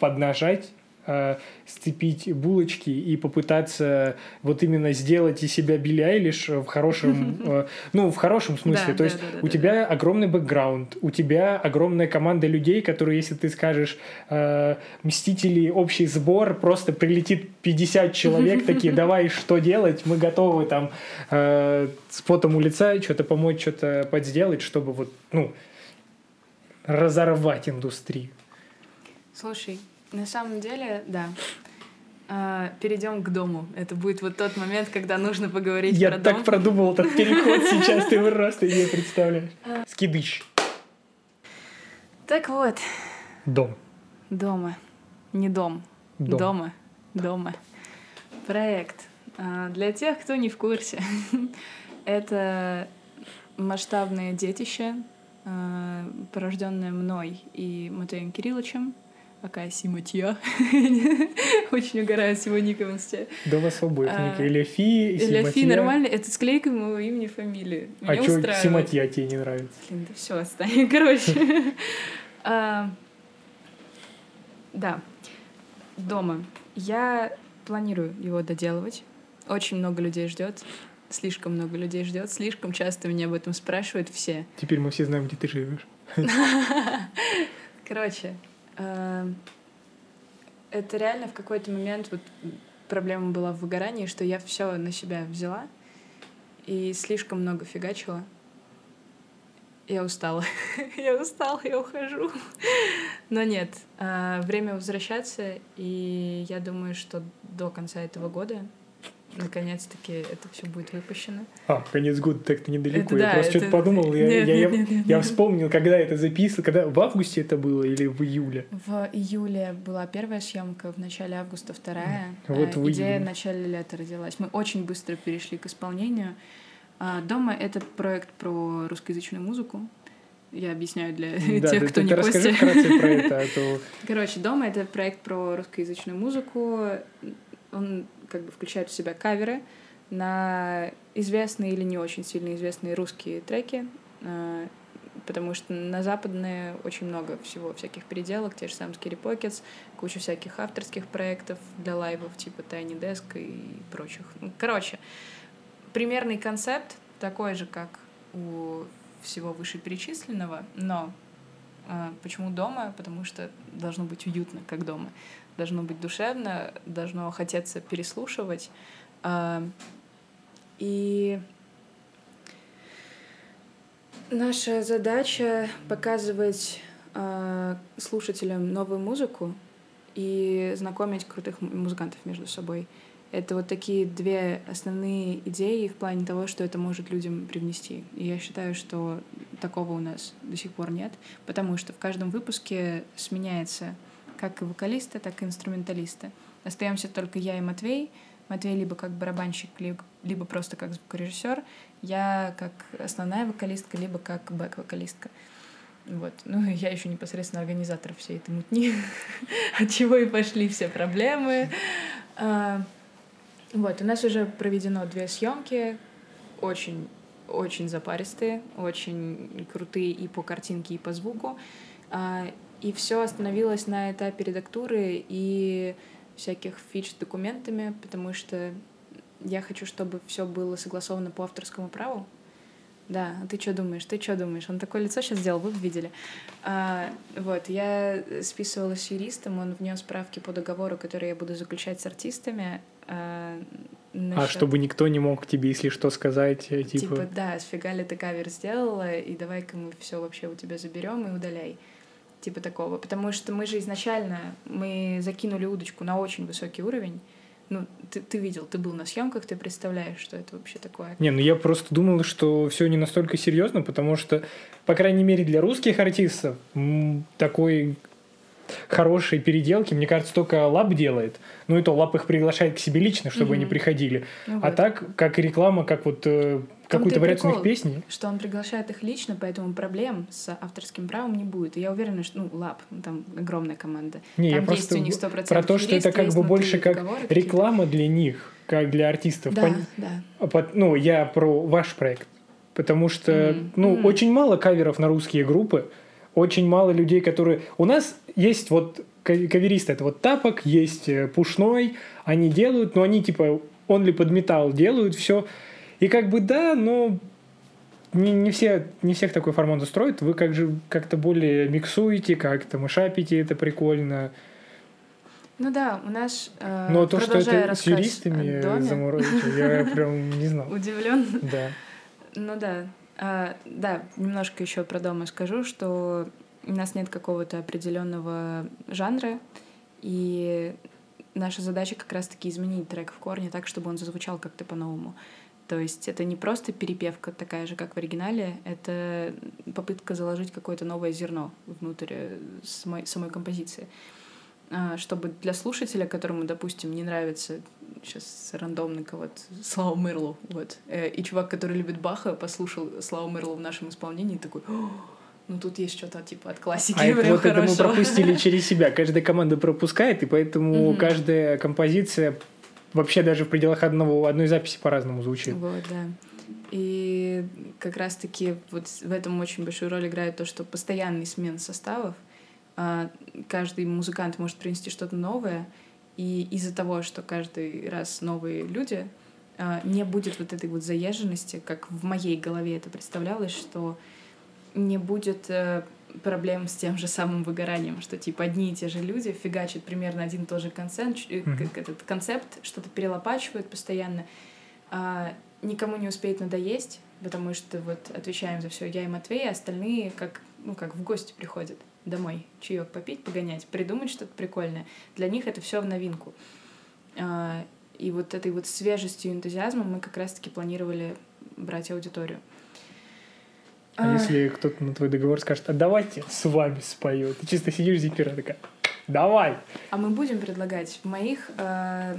поднажать, э, сцепить булочки и попытаться вот именно сделать из себя Билли Айлиш в хорошем, э, ну, в хорошем смысле. Да, То да, есть да, у тебя огромный бэкграунд, у тебя огромная команда людей, которые, если ты скажешь э, «Мстители, общий сбор», просто прилетит 50 человек, такие «давай, что делать? Мы готовы там э, с потом у лица что-то помочь, что-то подсделать, чтобы вот, ну, разорвать индустрию». Слушай, на самом деле, да. А, перейдем к дому. Это будет вот тот момент, когда нужно поговорить Я про так дом. продумал этот переход сейчас, ты просто не представляешь. Скидыч. Так вот, Дом. дома. Не дом. Дом. Дома. Дома. Проект. А, Для тех, кто не в курсе, это масштабное детище, а, порожденное мной и Матвеем Кирилловичем, ака Симатья. Очень угораю с его ником. Да у вас обоих А, Ника. Или Фи, и Ля Фи нормально, это склейка моего имени и фамилии. А что. Симатья тебе не нравится? Блин, да все, отстань. Короче. А, Да. Дома. Я планирую его доделывать. Очень много людей ждет. Слишком много людей ждет. Слишком часто меня об этом спрашивают все. Теперь мы все знаем, где ты живешь. Короче, это реально в какой-то момент вот проблема была в выгорании, что я все на себя взяла и слишком много фигачила. Я устала. я устала, я ухожу. Но нет, а, время возвращаться, и я думаю, что до конца этого года наконец-таки это все будет выпущено. А, конец года так-то недалеко. Это, я да, просто это... что-то подумал, я, нет, я, нет, нет, нет, я нет. вспомнил, когда это записывал, когда в августе это было или в июле? В июле была первая съемка, в начале августа вторая. Вот в Идея июле. в начале лета родилась. Мы очень быстро перешли к исполнению. А, Дома — это проект про русскоязычную музыку. Я объясняю для да, тех, да, кто ты, не ты расскажи вкратце про это. А то... Короче, «Дома» — это проект про русскоязычную музыку. Он как бы включает в себя каверы на известные или не очень сильно известные русские треки, а, потому что на западные очень много всего, всяких переделок, те же самые Scary Pockets, куча всяких авторских проектов для лайвов, типа Tiny Desk и прочих. Короче, примерный концепт такой же, как у всего вышеперечисленного, но э, почему дома? Потому что должно быть уютно, как дома. Должно быть душевно, должно хотеться переслушивать. Э, и наша задача показывать э, слушателям новую музыку и знакомить крутых музыкантов между собой. Это вот такие две основные идеи в плане того, что это может людям привнести. И я считаю, что такого у нас до сих пор нет, потому что в каждом выпуске сменяется как и вокалисты, так и инструменталисты. Остаемся только я и Матвей. Матвей либо как барабанщик, либо, просто как звукорежиссер. Я как основная вокалистка, либо как бэк-вокалистка. Вот. Ну, я еще непосредственно организатор всей этой мутни, от чего и пошли все проблемы. Вот, у нас уже проведено две съемки, очень очень запаристые, очень крутые и по картинке, и по звуку. А, и все остановилось на этапе редактуры и всяких фич с документами, потому что я хочу, чтобы все было согласовано по авторскому праву. Да, а ты что думаешь? Ты что думаешь? Он такое лицо сейчас сделал, вы бы видели. А, вот, я списывалась с юристом, он внес справки по договору, который я буду заключать с артистами. А, насчет... а чтобы никто не мог тебе, если что, сказать, э, типа... Типа, да, сфига ли ты кавер сделала, и давай-ка мы все вообще у тебя заберем и удаляй. Типа такого. Потому что мы же изначально, мы закинули удочку на очень высокий уровень, ну, ты, ты видел, ты был на съемках, ты представляешь, что это вообще такое. Не, ну я просто думал, что все не настолько серьезно, потому что, по крайней мере, для русских артистов такой хорошей переделки, мне кажется, только Лап делает. Ну и то Лап их приглашает к себе лично, чтобы угу. они приходили. Ну, а вот. так, как реклама, как вот э, какую-то вариацию их песни. Что он приглашает их лично, поэтому проблем с авторским правом не будет. И я уверена, что, ну, Лап, там огромная команда. Не, там я просто у них 100% про то, что есть, это как бы больше как реклама для них, как для артистов. Да, Пон... да. А ну, я про ваш проект. Потому что, mm-hmm. ну, mm-hmm. очень мало каверов на русские группы, очень мало людей, которые... У нас есть вот каверисты, это вот Тапок, есть э, Пушной, они делают, но они типа он ли под металл делают все. И как бы да, но не, не, все, не всех такой формат устроит. Вы как же как-то более миксуете, как-то мышапите, это прикольно. Ну да, у нас э, Но то, что это с юристами заморозить, я прям не знал. Удивлен. Да. Ну да. А, да, немножко еще про дома скажу, что у нас нет какого-то определенного жанра, и наша задача как раз-таки изменить трек в корне так, чтобы он зазвучал как-то по-новому. То есть это не просто перепевка такая же, как в оригинале, это попытка заложить какое-то новое зерно внутрь э, самой, самой композиции. А, чтобы для слушателя, которому, допустим, не нравится сейчас рандомный кого-то Слава Мерлу, вот, э, и чувак, который любит Баха, послушал Славу Мерлу в нашем исполнении, такой, ну тут есть что-то типа от классики. А это вот это мы пропустили через себя. Каждая команда пропускает, и поэтому каждая композиция вообще даже в пределах одного, одной записи по-разному звучит. Вот, да. И как раз-таки вот в этом очень большую роль играет то, что постоянный смен составов, а, каждый музыкант может принести что-то новое, и из-за того, что каждый раз новые люди, а, не будет вот этой вот заезженности, как в моей голове это представлялось, что не будет э, проблем с тем же самым выгоранием, что типа одни и те же люди фигачат примерно один и тот же концепт, mm-hmm. этот концепт, что-то перелопачивают постоянно, а, никому не успеет надоесть, потому что вот отвечаем за все я и Матвей, а остальные как ну как в гости приходят домой чаек попить, погонять, придумать что-то прикольное. Для них это все в новинку. А, и вот этой вот свежестью и энтузиазмом мы как раз-таки планировали брать аудиторию. А, а если кто-то на твой договор скажет, а давайте с вами спою, ты чисто сидишь зипера такая, давай. А мы будем предлагать в моих э,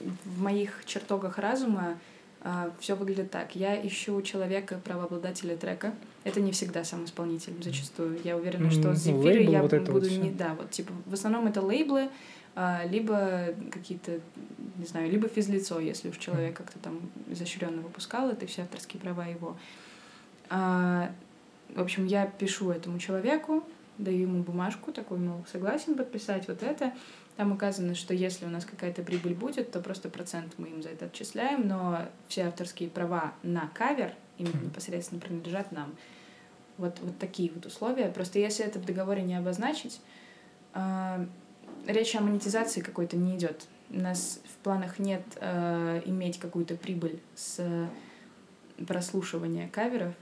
в моих чертогах разума э, все выглядит так. Я ищу человека, правообладателя трека. Это не всегда сам исполнитель, зачастую. Я уверена, что с ну, я вот буду вот не... Да, вот типа в основном это лейблы, э, либо какие-то, не знаю, либо физлицо, если уж человек как-то там изощренно выпускал, это все авторские права его. А, в общем, я пишу этому человеку, даю ему бумажку, такой, мол, согласен подписать вот это. Там указано, что если у нас какая-то прибыль будет, то просто процент мы им за это отчисляем, но все авторские права на кавер именно непосредственно принадлежат нам. Вот, вот такие вот условия. Просто если это в договоре не обозначить, э, речь о монетизации какой-то не идет. У нас в планах нет э, иметь какую-то прибыль с прослушивания каверов,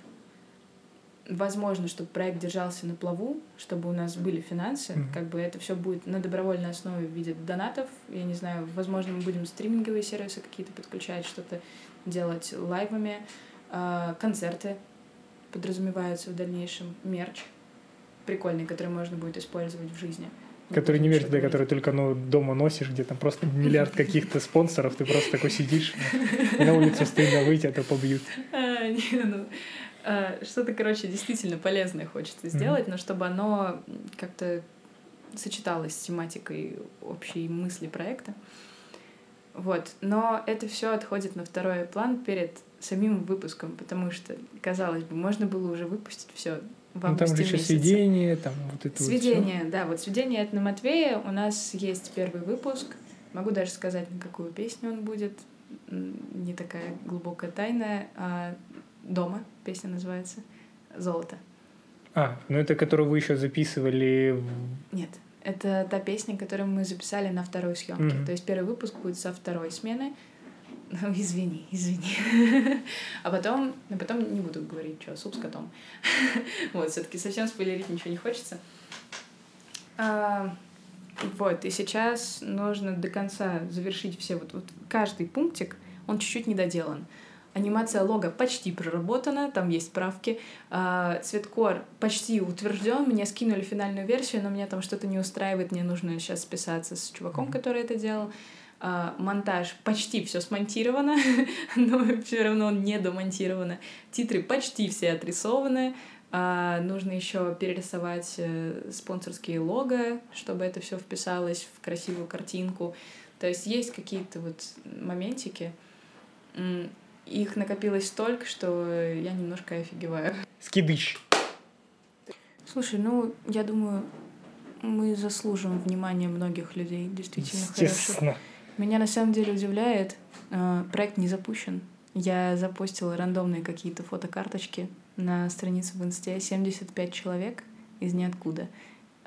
возможно, чтобы проект держался на плаву, чтобы у нас были финансы, mm-hmm. как бы это все будет на добровольной основе в виде донатов. Я не знаю, возможно, мы будем стриминговые сервисы какие-то подключать, что-то делать лайвами, э, концерты подразумеваются в дальнейшем, мерч прикольный, который можно будет использовать в жизни. Который не мерч, да, который только ну, дома носишь, где там просто миллиард каких-то спонсоров, ты просто такой сидишь, на улице стыдно выйти, а то побьют. А, что-то, короче, действительно полезное хочется сделать, mm-hmm. но чтобы оно как-то сочеталось с тематикой общей мысли проекта. Вот. Но это все отходит на второй план перед самим выпуском, потому что, казалось бы, можно было уже выпустить все в августе Ну, там же еще сведение, там вот это Сведение, вот да, вот сведение от на Матвея. У нас есть первый выпуск. Могу даже сказать, на какую песню он будет. Не такая глубокая тайна. А дома песня называется. Золото. А, ну это которую вы еще записывали. Нет, это та песня, которую мы записали на второй съемке. Mm-hmm. То есть первый выпуск будет со второй смены. Ну, извини, извини. а потом, ну, потом не буду говорить, что, суп с котом. вот, все-таки совсем спойлерить ничего не хочется. А, вот, и сейчас нужно до конца завершить все вот, вот каждый пунктик, он чуть-чуть недоделан. Анимация лога почти проработана, там есть правки. А, цветкор почти утвержден, мне скинули финальную версию, но меня там что-то не устраивает, мне нужно сейчас списаться с чуваком, который это делал. А, монтаж почти все смонтировано, но все равно не домонтировано. Титры почти все отрисованы. А, нужно еще перерисовать э, спонсорские лого, чтобы это все вписалось в красивую картинку. То есть есть какие-то вот моментики их накопилось столько, что я немножко офигеваю. Скидыч. Слушай, ну, я думаю, мы заслуживаем внимания многих людей, действительно хороших. Меня на самом деле удивляет, э, проект не запущен. Я запустила рандомные какие-то фотокарточки на страницу в инсте. 75 человек из ниоткуда.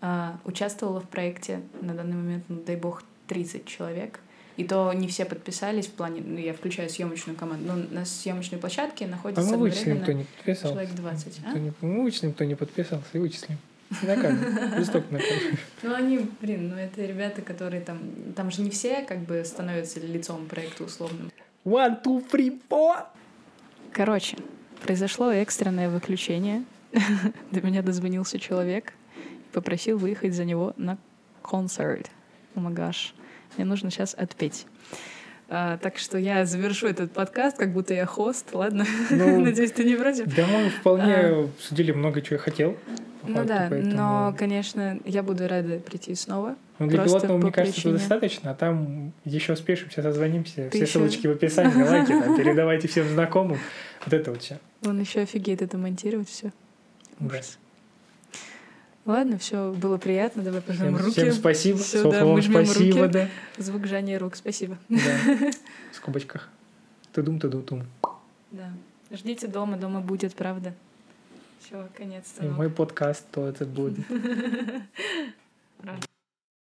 Э, участвовала в проекте на данный момент, ну, дай бог, 30 человек. И то не все подписались в плане, ну, я включаю съемочную команду, но на съемочной площадке находится а мы вычислим, кто не подписался. человек 20. А? Не, мы вычислим, кто не подписался, и вычислим. Накажем. Листок накажем. Ну, они, блин, ну это ребята, которые там... Там же не все как бы становятся лицом проекта условным. One, two, three, four! Короче, произошло экстренное выключение. До меня дозвонился человек и попросил выехать за него на концерт. О гаш мне нужно сейчас отпеть. А, так что я завершу этот подкаст, как будто я хост, ладно? Ну, Надеюсь, ты не против? Да, мы вполне а, судили много, чего я хотел. Ну факту, да, поэтому... но, конечно, я буду рада прийти снова. Ну, для пилотного, мне кажется, причине... достаточно, а там еще сейчас созвонимся, ты все еще... ссылочки в описании, лайки, там, передавайте всем знакомым. Вот это вот все. Он еще офигеет это монтировать все. Ужас. Ладно, все, было приятно. Давай пожмем всем, руки. Всем спасибо. Все, Софа, да, мы жмем спасибо, руки. да. Звук жания рук, спасибо. Да. В скобочках. Тудум, тудум, тум. Да. Ждите дома, дома будет, правда. Все, конец. И мой подкаст тоже будет.